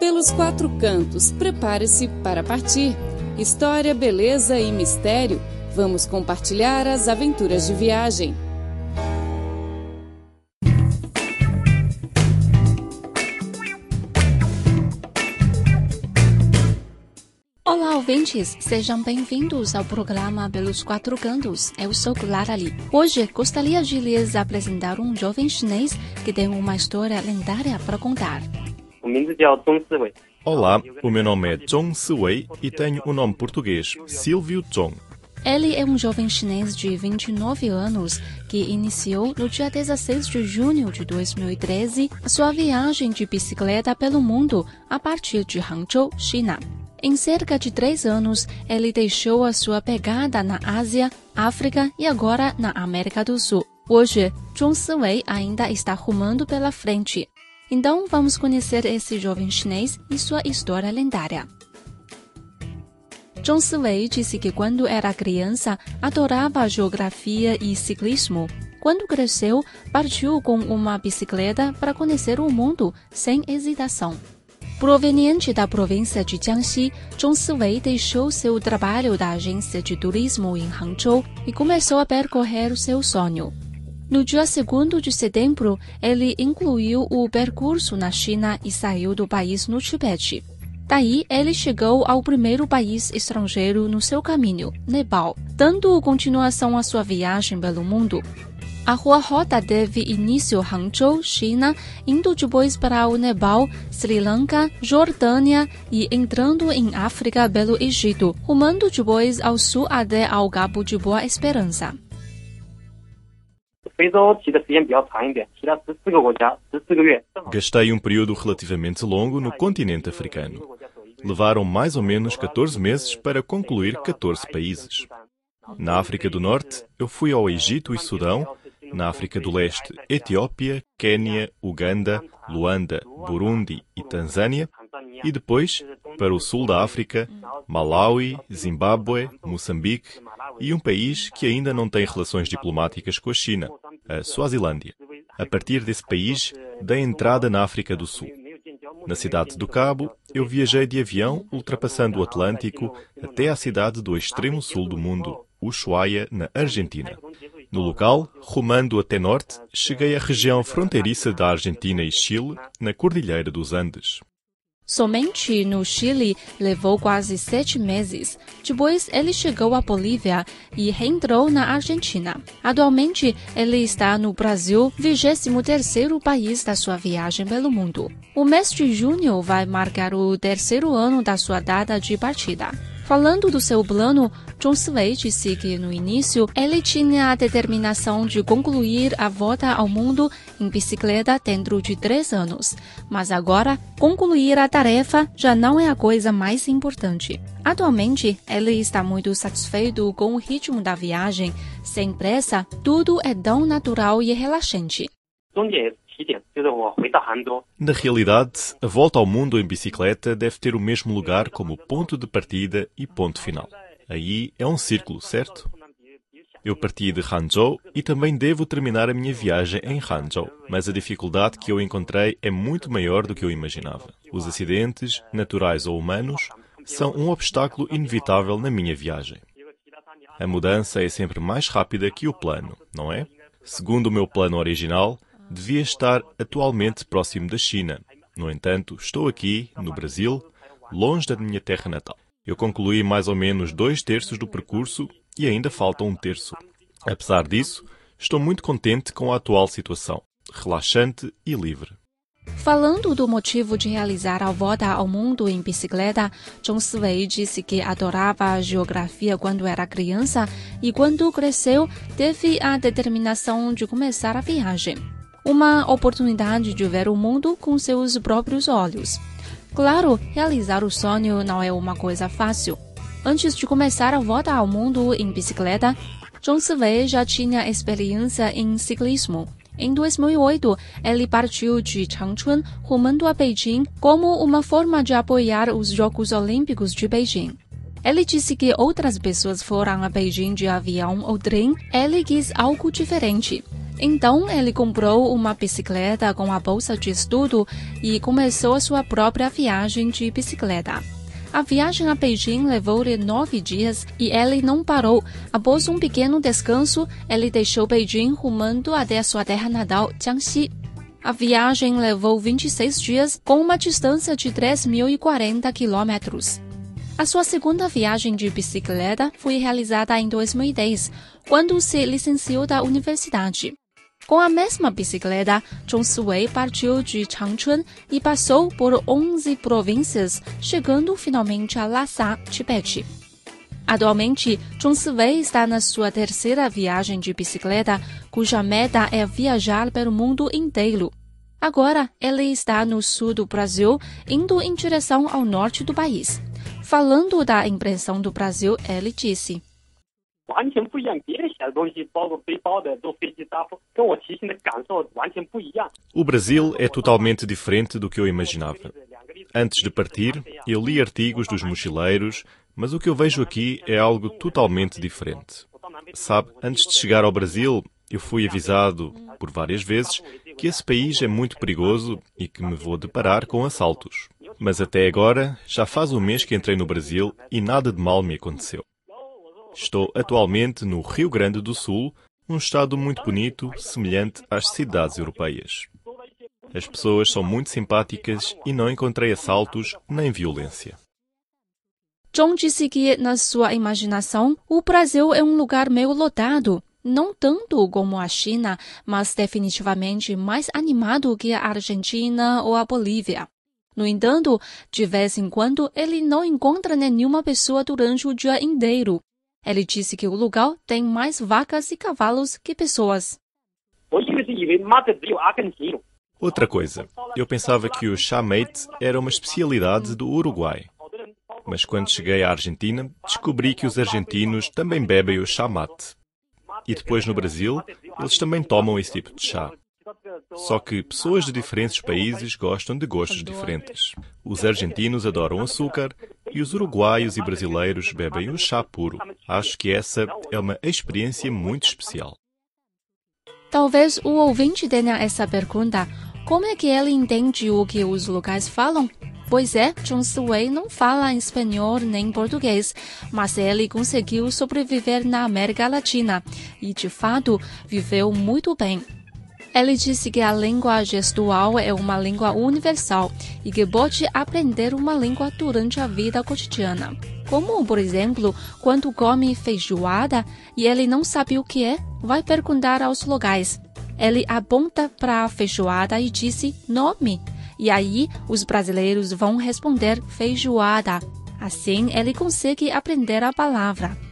Pelos quatro cantos, prepare-se para partir. História, beleza e mistério. Vamos compartilhar as aventuras de viagem. Olá, ouvintes! Sejam bem-vindos ao programa Pelos Quatro Cantos. Eu sou Clara Lee. Hoje gostaria de lhes apresentar um jovem chinês que tem uma história lendária para contar. Olá, o meu nome é Zhong Siwei e tenho o nome português Silvio Zhong. Ele é um jovem chinês de 29 anos que iniciou no dia 16 de junho de 2013 a sua viagem de bicicleta pelo mundo a partir de Hangzhou, China. Em cerca de três anos, ele deixou a sua pegada na Ásia, África e agora na América do Sul. Hoje, Zhong Siwei ainda está rumando pela frente. Então, vamos conhecer esse jovem chinês e sua história lendária. Zhong Siwei disse que quando era criança adorava geografia e ciclismo. Quando cresceu, partiu com uma bicicleta para conhecer o mundo sem hesitação. Proveniente da província de Jiangxi, Zhong Siwei deixou seu trabalho da agência de turismo em Hangzhou e começou a percorrer seu sonho. No dia 2 de setembro, ele incluiu o percurso na China e saiu do país no Tibete. Daí, ele chegou ao primeiro país estrangeiro no seu caminho, Nepal, dando continuação à sua viagem pelo mundo. A rua rota teve início Hangzhou, China, indo depois para o Nepal, Sri Lanka, Jordânia e entrando em África pelo Egito, rumando depois ao sul até ao Cabo de Boa Esperança. Gastei um período relativamente longo no continente africano. Levaram mais ou menos 14 meses para concluir 14 países. Na África do Norte, eu fui ao Egito e Sudão, na África do Leste, Etiópia, Quênia, Uganda, Luanda, Burundi e Tanzânia, e depois para o sul da África, Malawi, Zimbábue, Moçambique e um país que ainda não tem relações diplomáticas com a China, a Suazilândia. A partir desse país, dei entrada na África do Sul. Na cidade do Cabo, eu viajei de avião ultrapassando o Atlântico até à cidade do extremo sul do mundo, Ushuaia, na Argentina. No local, rumando até norte, cheguei à região fronteiriça da Argentina e Chile, na Cordilheira dos Andes. Somente no Chile levou quase sete meses. Depois ele chegou à Bolívia e reentrou na Argentina. Atualmente ele está no Brasil, 23 país da sua viagem pelo mundo. O mês de junho vai marcar o terceiro ano da sua data de partida. Falando do seu plano, Zhong Siwei disse que no início ele tinha a determinação de concluir a volta ao mundo em bicicleta dentro de três anos, mas agora concluir a tarefa já não é a coisa mais importante. Atualmente, ele está muito satisfeito com o ritmo da viagem. Sem pressa, tudo é tão natural e relaxante. Na realidade, a volta ao mundo em bicicleta deve ter o mesmo lugar como ponto de partida e ponto final. Aí é um círculo, certo? Eu parti de Hangzhou e também devo terminar a minha viagem em Hangzhou, mas a dificuldade que eu encontrei é muito maior do que eu imaginava. Os acidentes, naturais ou humanos, são um obstáculo inevitável na minha viagem. A mudança é sempre mais rápida que o plano, não é? Segundo o meu plano original, devia estar atualmente próximo da China. No entanto, estou aqui, no Brasil, longe da minha terra natal. Eu concluí mais ou menos dois terços do percurso e ainda falta um terço. Apesar disso, estou muito contente com a atual situação, relaxante e livre. Falando do motivo de realizar a volta ao mundo em bicicleta, Zhong Siwei disse que adorava a geografia quando era criança e quando cresceu teve a determinação de começar a viagem uma oportunidade de ver o mundo com seus próprios olhos. Claro, realizar o sonho não é uma coisa fácil. Antes de começar a volta ao mundo em bicicleta, Zhong Siwei já tinha experiência em ciclismo. Em 2008, ele partiu de Changchun rumando a Beijing como uma forma de apoiar os Jogos Olímpicos de Beijing. Ele disse que outras pessoas foram a Beijing de avião ou trem, ele quis algo diferente. Então ele comprou uma bicicleta com a bolsa de estudo e começou sua própria viagem de bicicleta. A viagem a Beijing levou-lhe nove dias e ele não parou. Após um pequeno descanso, ele deixou Beijing rumando até sua terra natal, Jiangxi. A viagem levou 26 dias, com uma distância de 3.040 quilômetros. A sua segunda viagem de bicicleta foi realizada em 2010, quando se licenciou da universidade. Com a mesma bicicleta, Zhong partiu de Changchun e passou por 11 províncias, chegando finalmente a Lhasa, Tibete. Atualmente, Zhong está na sua terceira viagem de bicicleta, cuja meta é viajar pelo mundo inteiro. Agora, ele está no sul do Brasil, indo em direção ao norte do país. Falando da impressão do Brasil, ele disse. 完全不一样，别人写的东西，包括背包的、坐飞机搭风，跟我骑行的感受完全不一样。O Brasil é totalmente diferente do que eu imaginava. Antes de partir, eu li artigos dos mochileiros, mas o que eu vejo aqui é algo totalmente diferente. Sabe, antes de chegar ao Brasil, eu fui avisado por várias vezes que esse país é muito perigoso e que me vou deparar com assaltos. Mas até agora, já faz um mês que entrei no Brasil e nada de mal me aconteceu. Estou atualmente no Rio Grande do Sul, um estado muito bonito, semelhante às cidades europeias. As pessoas são muito simpáticas e não encontrei assaltos nem violência. John disse que, na sua imaginação, o Brasil é um lugar meio lotado, não tanto como a China, mas definitivamente mais animado que a Argentina ou a Bolívia. No entanto, de vez em quando ele não encontra nenhuma pessoa durante o dia inteiro ele disse que o lugar tem mais vacas e cavalos que pessoas. Outra coisa, eu pensava que o chamate era uma especialidade do Uruguai. Mas quando cheguei à Argentina, descobri que os argentinos também bebem o chamate. E depois no Brasil, eles também tomam esse tipo de chá. Só que pessoas de diferentes países gostam de gostos diferentes. Os argentinos adoram açúcar e os uruguaios e brasileiros bebem o chá puro. Acho que essa é uma experiência muito especial. Talvez o ouvinte tenha essa pergunta: como é que ele entende o que os locais falam? Pois é, John Sway não fala espanhol nem português, mas ele conseguiu sobreviver na América Latina e, de fato, viveu muito bem. Ele disse que a língua gestual é uma língua universal e que pode aprender uma língua durante a vida cotidiana. Como, por exemplo, quando come feijoada e ele não sabe o que é, vai perguntar aos locais. Ele aponta para a feijoada e disse nome. E aí os brasileiros vão responder feijoada. Assim ele consegue aprender a palavra.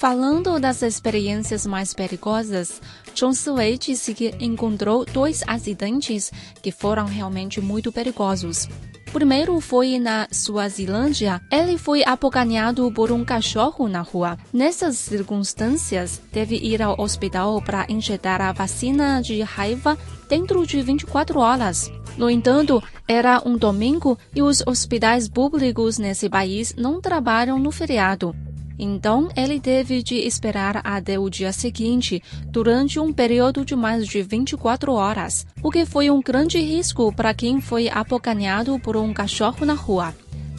Falando das experiências mais perigosas, John Sway disse que encontrou dois acidentes que foram realmente muito perigosos. Primeiro foi na Suazilândia. Ele foi apocanhado por um cachorro na rua. Nessas circunstâncias, teve ir ao hospital para injetar a vacina de raiva dentro de 24 horas. No entanto, era um domingo e os hospitais públicos nesse país não trabalham no feriado. Então, ele teve de esperar até o dia seguinte, durante um período de mais de 24 horas, o que foi um grande risco para quem foi apocanhado por um cachorro na rua.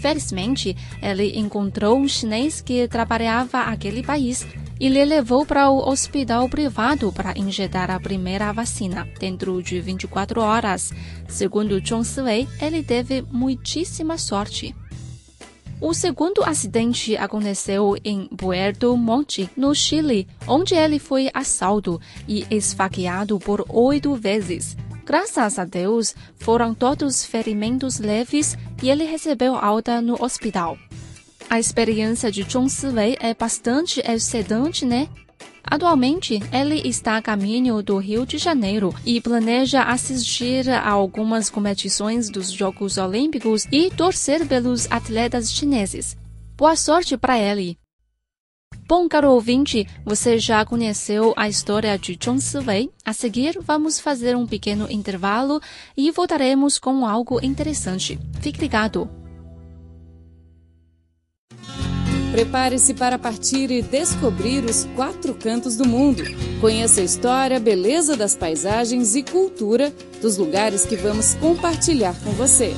Felizmente, ele encontrou um chinês que trabalhava aquele país e lhe levou para o hospital privado para injetar a primeira vacina dentro de 24 horas. Segundo John Sway, ele teve muitíssima sorte. O segundo acidente aconteceu em Puerto Montt, no Chile, onde ele foi assalto e esfaqueado por oito vezes. Graças a Deus, foram todos ferimentos leves e ele recebeu alta no hospital. A experiência de Zhong Siwei é bastante excedente, né? Atualmente, ele está a caminho do Rio de Janeiro e planeja assistir a algumas competições dos Jogos Olímpicos e torcer pelos atletas chineses. Boa sorte para ele! Bom, caro ouvinte, você já conheceu a história de Zhong Siwei? A seguir, vamos fazer um pequeno intervalo e voltaremos com algo interessante. Fique ligado! Prepare-se para partir e descobrir os quatro cantos do mundo. Conheça a história, beleza das paisagens e cultura dos lugares que vamos compartilhar com você.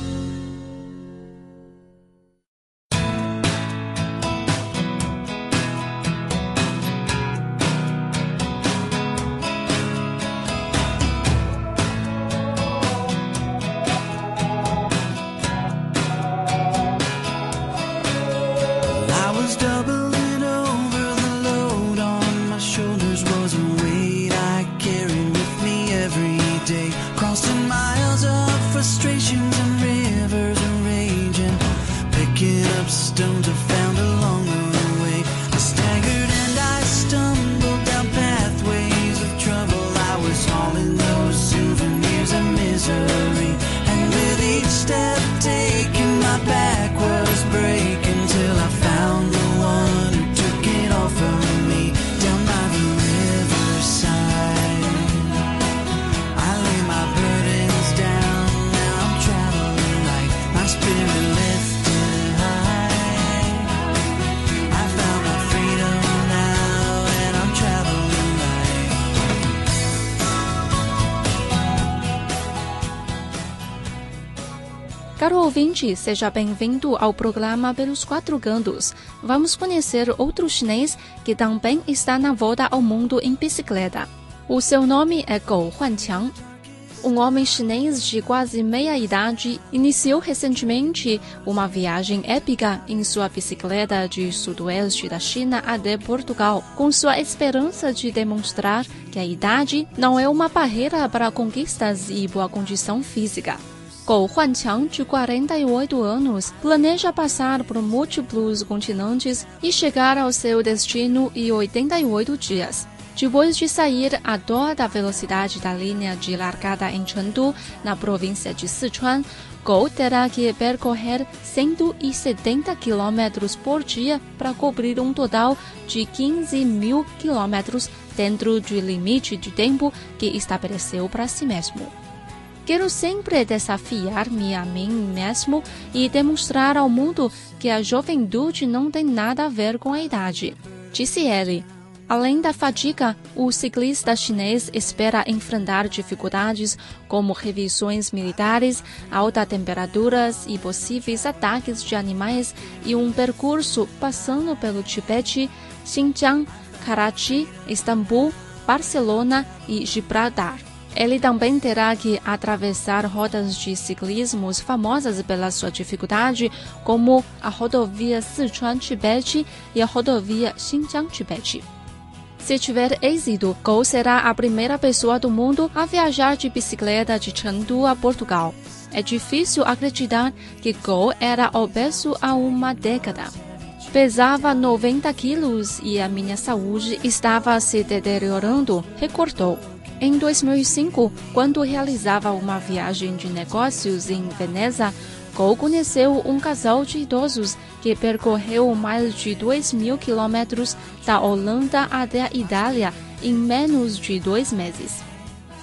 Ouvinte, seja bem-vindo ao programa Pelos Quatro Cantos. Vamos conhecer outro chinês que também está na volta ao mundo em bicicleta. O seu nome é Gou Huanqiang. Um homem chinês de quase meia idade iniciou recentemente uma viagem épica em sua bicicleta de sudoeste da China até Portugal, com sua esperança de demonstrar que a idade não é uma barreira para conquistas e boa condição física. Gou Huanqiang, de 48 anos, planeja passar por múltiplos continentes e chegar ao seu destino em 88 dias. Depois de sair a toda a velocidade da linha de largada em Chengdu, na província de Sichuan, Gou terá que percorrer 170 km por dia para cobrir um total de 15 mil km dentro do limite de tempo que estabeleceu para si mesmo. Quero sempre desafiar-me a mim mesmo e demonstrar ao mundo que a juventude não tem nada a ver com a idade, disse ele. Além da fadiga, o ciclista chinês espera enfrentar dificuldades como revisões militares, altas temperaturas e possíveis ataques de animais e um percurso passando pelo Tibete, Xinjiang, Karachi, Istambul, Barcelona e Gibraltar. Ele também terá que atravessar rotas de ciclismos famosas pela sua dificuldade, como a rodovia Sichuan-Tibete e a rodovia Xinjiang-Tibete. Se tiver êxito, Gou será a primeira pessoa do mundo a viajar de bicicleta de Chengdu a Portugal. É difícil acreditar que Gou era obeso há uma década. Pesava 90 quilos e a minha saúde estava se deteriorando, recordou. Em 2005, quando realizava uma viagem de negócios em Veneza, Gou conheceu um casal de idosos que percorreu mais de 2 mil quilômetros da Holanda até a Itália em menos de dois meses.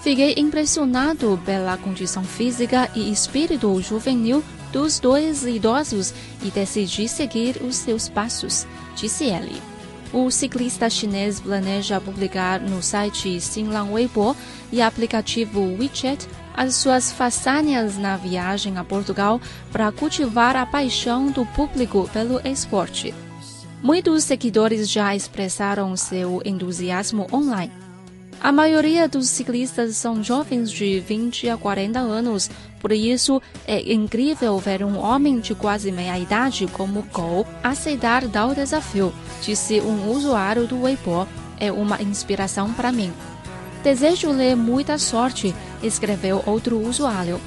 Fiquei impressionado pela condição física e espírito juvenil dos dois idosos e decidi seguir os seus passos, disse ele. O ciclista chinês planeja publicar no site Xinlang Weibo e aplicativo WeChat as suas façanhas na viagem a Portugal para cultivar a paixão do público pelo esporte. Muitos seguidores já expressaram seu entusiasmo online. A maioria dos ciclistas são jovens de 20 a 40 anos, por isso é incrível ver um homem de quase meia idade como Gou aceitar tal desafio, disse um usuário do Weibo. É uma inspiração para mim. Desejo-lhe muita sorte, escreveu outro usuário.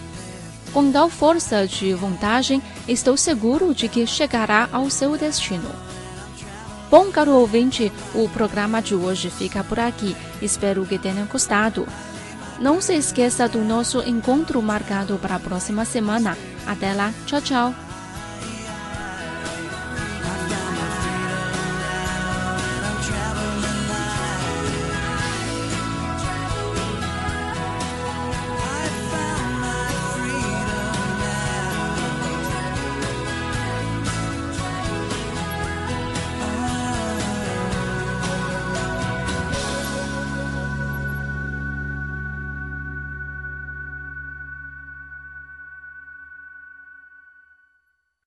Com tal força de vontade, estou seguro de que chegará ao seu destino. Bom, caro ouvinte, o programa de hoje fica por aqui. Espero que tenha gostado. Não se esqueça do nosso encontro marcado para a próxima semana. Até lá, tchau, tchau.